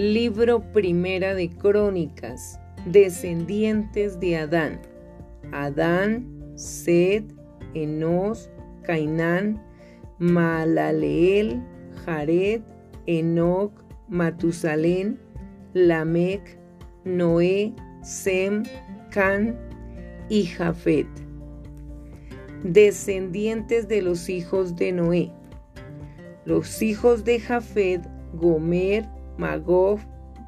Libro Primera de Crónicas, descendientes de Adán. Adán, Sed, Enos, Cainán, Malaleel, Jared, Enoc, Matusalén, Lamec, Noé, Sem, Can y Jafet. Descendientes de los hijos de Noé. Los hijos de Jafet, Gomer, Magog,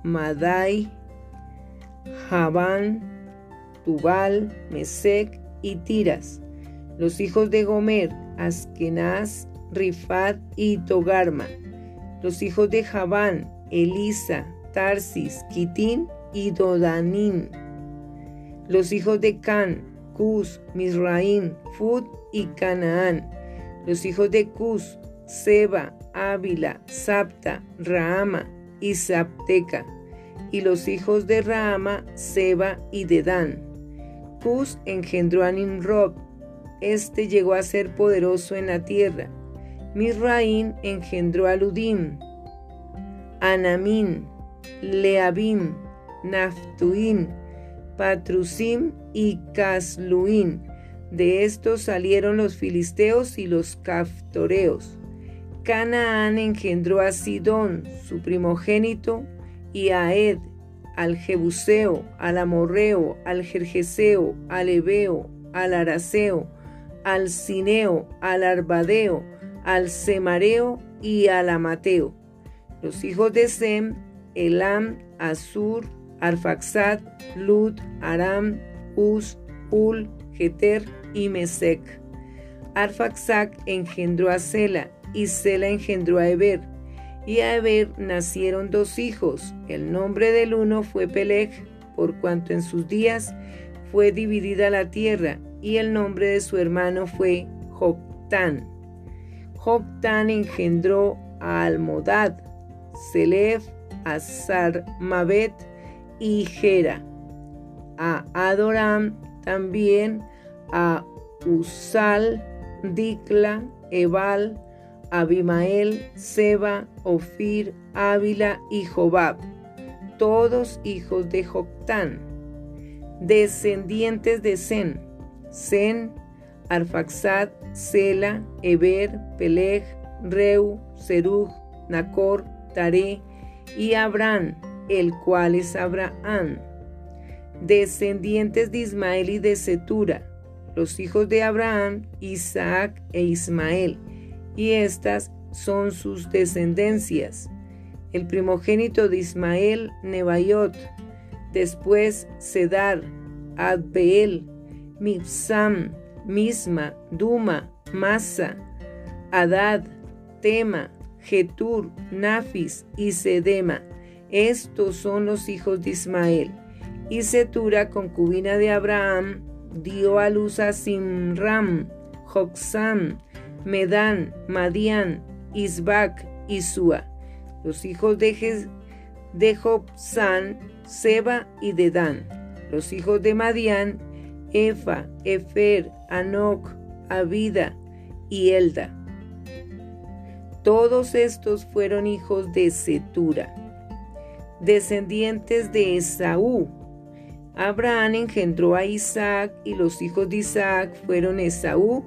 Madai, Javán, Tubal, Mesec y Tiras. Los hijos de Gomer, Askenaz, Rifat y Togarma. Los hijos de Javán, Elisa, Tarsis, Kitín y Dodanín. Los hijos de Can, Cus, Misraim, Fud y Canaán. Los hijos de Cus, Seba, Ávila, Sapta, Rahama y Sapteca. Y los hijos de Rahama, Seba y Dedán. Cus engendró a Nimrod. Este llegó a ser poderoso en la tierra. Misraim engendró a Ludim, Anamín, Leabim, Naftuín, Patrusim y Casluín. De estos salieron los filisteos y los caftoreos. Canaán engendró a Sidón, su primogénito, y a Ed, al Jebuseo, al Amorreo, al Jerjeseo, al Ebeo, al Araseo, al Cineo, al Arbadeo, al Semareo y al Amateo. Los hijos de Sem, Elam, Asur, Arfaxad, Lud, Aram, Uz, Ul, Geter y Mesec. Arfaxad engendró a Sela y Sela engendró a Eber. Y a Eber nacieron dos hijos. El nombre del uno fue Peleg, por cuanto en sus días fue dividida la tierra, y el nombre de su hermano fue Joctán. Joctán engendró a Almodad, Selef, a Sarmabet y Gera. A Adoram también, a Usal, Dikla, Ebal, Abimael, Seba, Ofir, Ávila y Jobab, todos hijos de Joctán, descendientes de Zen, Zen, Arfaxad, Sela, Eber, Peleg, Reu, Serug, Nacor, Tare y Abraham, el cual es Abraham, descendientes de Ismael y de Setura, los hijos de Abraham, Isaac e Ismael y estas son sus descendencias. El primogénito de Ismael, Nebaiot, después Sedar, Adbeel, Mipsam, Misma, Duma, Masa, Adad, Tema, Getur, Nafis y Sedema. Estos son los hijos de Ismael. Y Setura, concubina de Abraham, dio a luz a Simram, Joxam, Medán, Madián, Isbac y Sua. Los hijos de, de Jobsan, Seba y Dedán. Los hijos de Madián, Efa, Efer, Anoc, Abida y Elda. Todos estos fueron hijos de Setura, descendientes de Esaú. Abraham engendró a Isaac y los hijos de Isaac fueron Esaú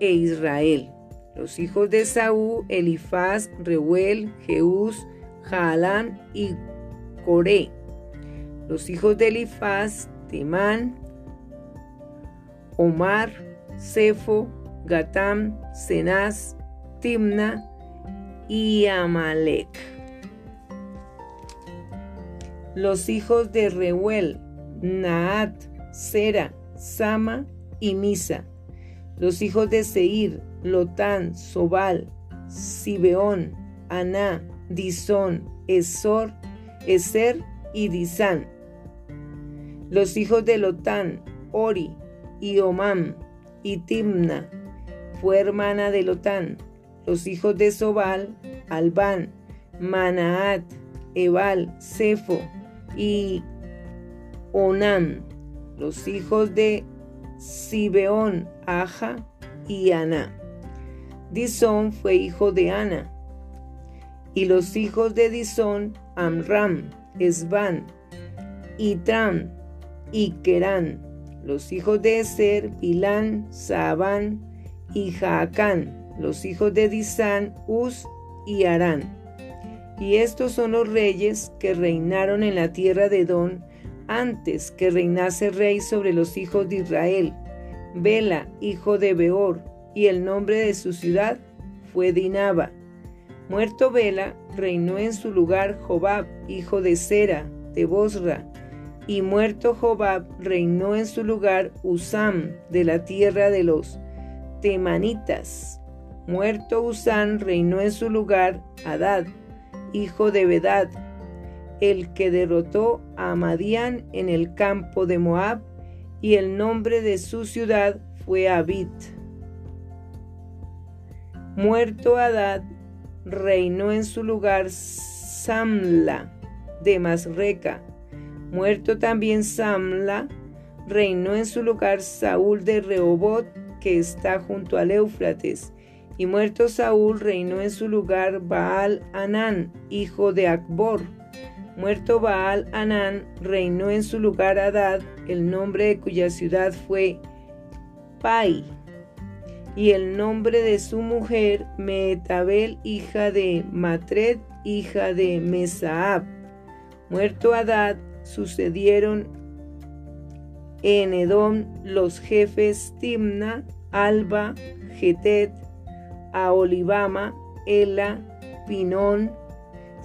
e Israel. Los hijos de Saúl, Elifaz, Reuel, Jeús, Jaalán y Coré. Los hijos de Elifaz, Temán, Omar, Cefo, Gatam, Cenaz, Timna y Amalek. Los hijos de Reuel, Naat, Sera, Sama y Misa los hijos de Seir, Lotán, Sobal, Sibeón, Aná, Disón, Esor, Eser y Disán. Los hijos de Lotán, Ori, y Omam, y Timna, fue hermana de Lotán. Los hijos de Sobal, Albán, Manaat, Ebal, Sefo y Onam. Los hijos de Sibeón, Aja y Ana. Disón fue hijo de Ana. Y los hijos de Disón, Amram, Esban, Itram y Kerán. Los hijos de Eser, Bilán, Saabán y Jaacán. Los hijos de Disán, Uz y Arán. Y estos son los reyes que reinaron en la tierra de Edom antes que reinase rey sobre los hijos de Israel. Bela, hijo de Beor, y el nombre de su ciudad fue Dinaba. Muerto Bela, reinó en su lugar Jobab, hijo de Sera, de Bosra, y muerto Jobab, reinó en su lugar Usam, de la tierra de los Temanitas. Muerto Usam, reinó en su lugar Adad, hijo de Bedad, el que derrotó a Madián en el campo de Moab, y el nombre de su ciudad fue Abid. Muerto Adad, reinó en su lugar Samla de Masreca. Muerto también Samla, reinó en su lugar Saúl de Rehobot, que está junto al Éufrates. Y muerto Saúl, reinó en su lugar Baal Anán, hijo de Acbor. Muerto Baal Anán, reinó en su lugar Adad, el nombre de cuya ciudad fue Pai y el nombre de su mujer Metabel, hija de Matred, hija de Mesaab. Muerto Adad, sucedieron en Edom los jefes Timna, Alba, Getet, Aolibama, Ela, Pinón,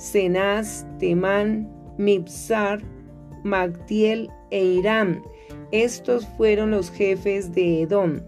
Cenaz, Temán, Mipsar, Magtiel e Iram. Estos fueron los jefes de Edom.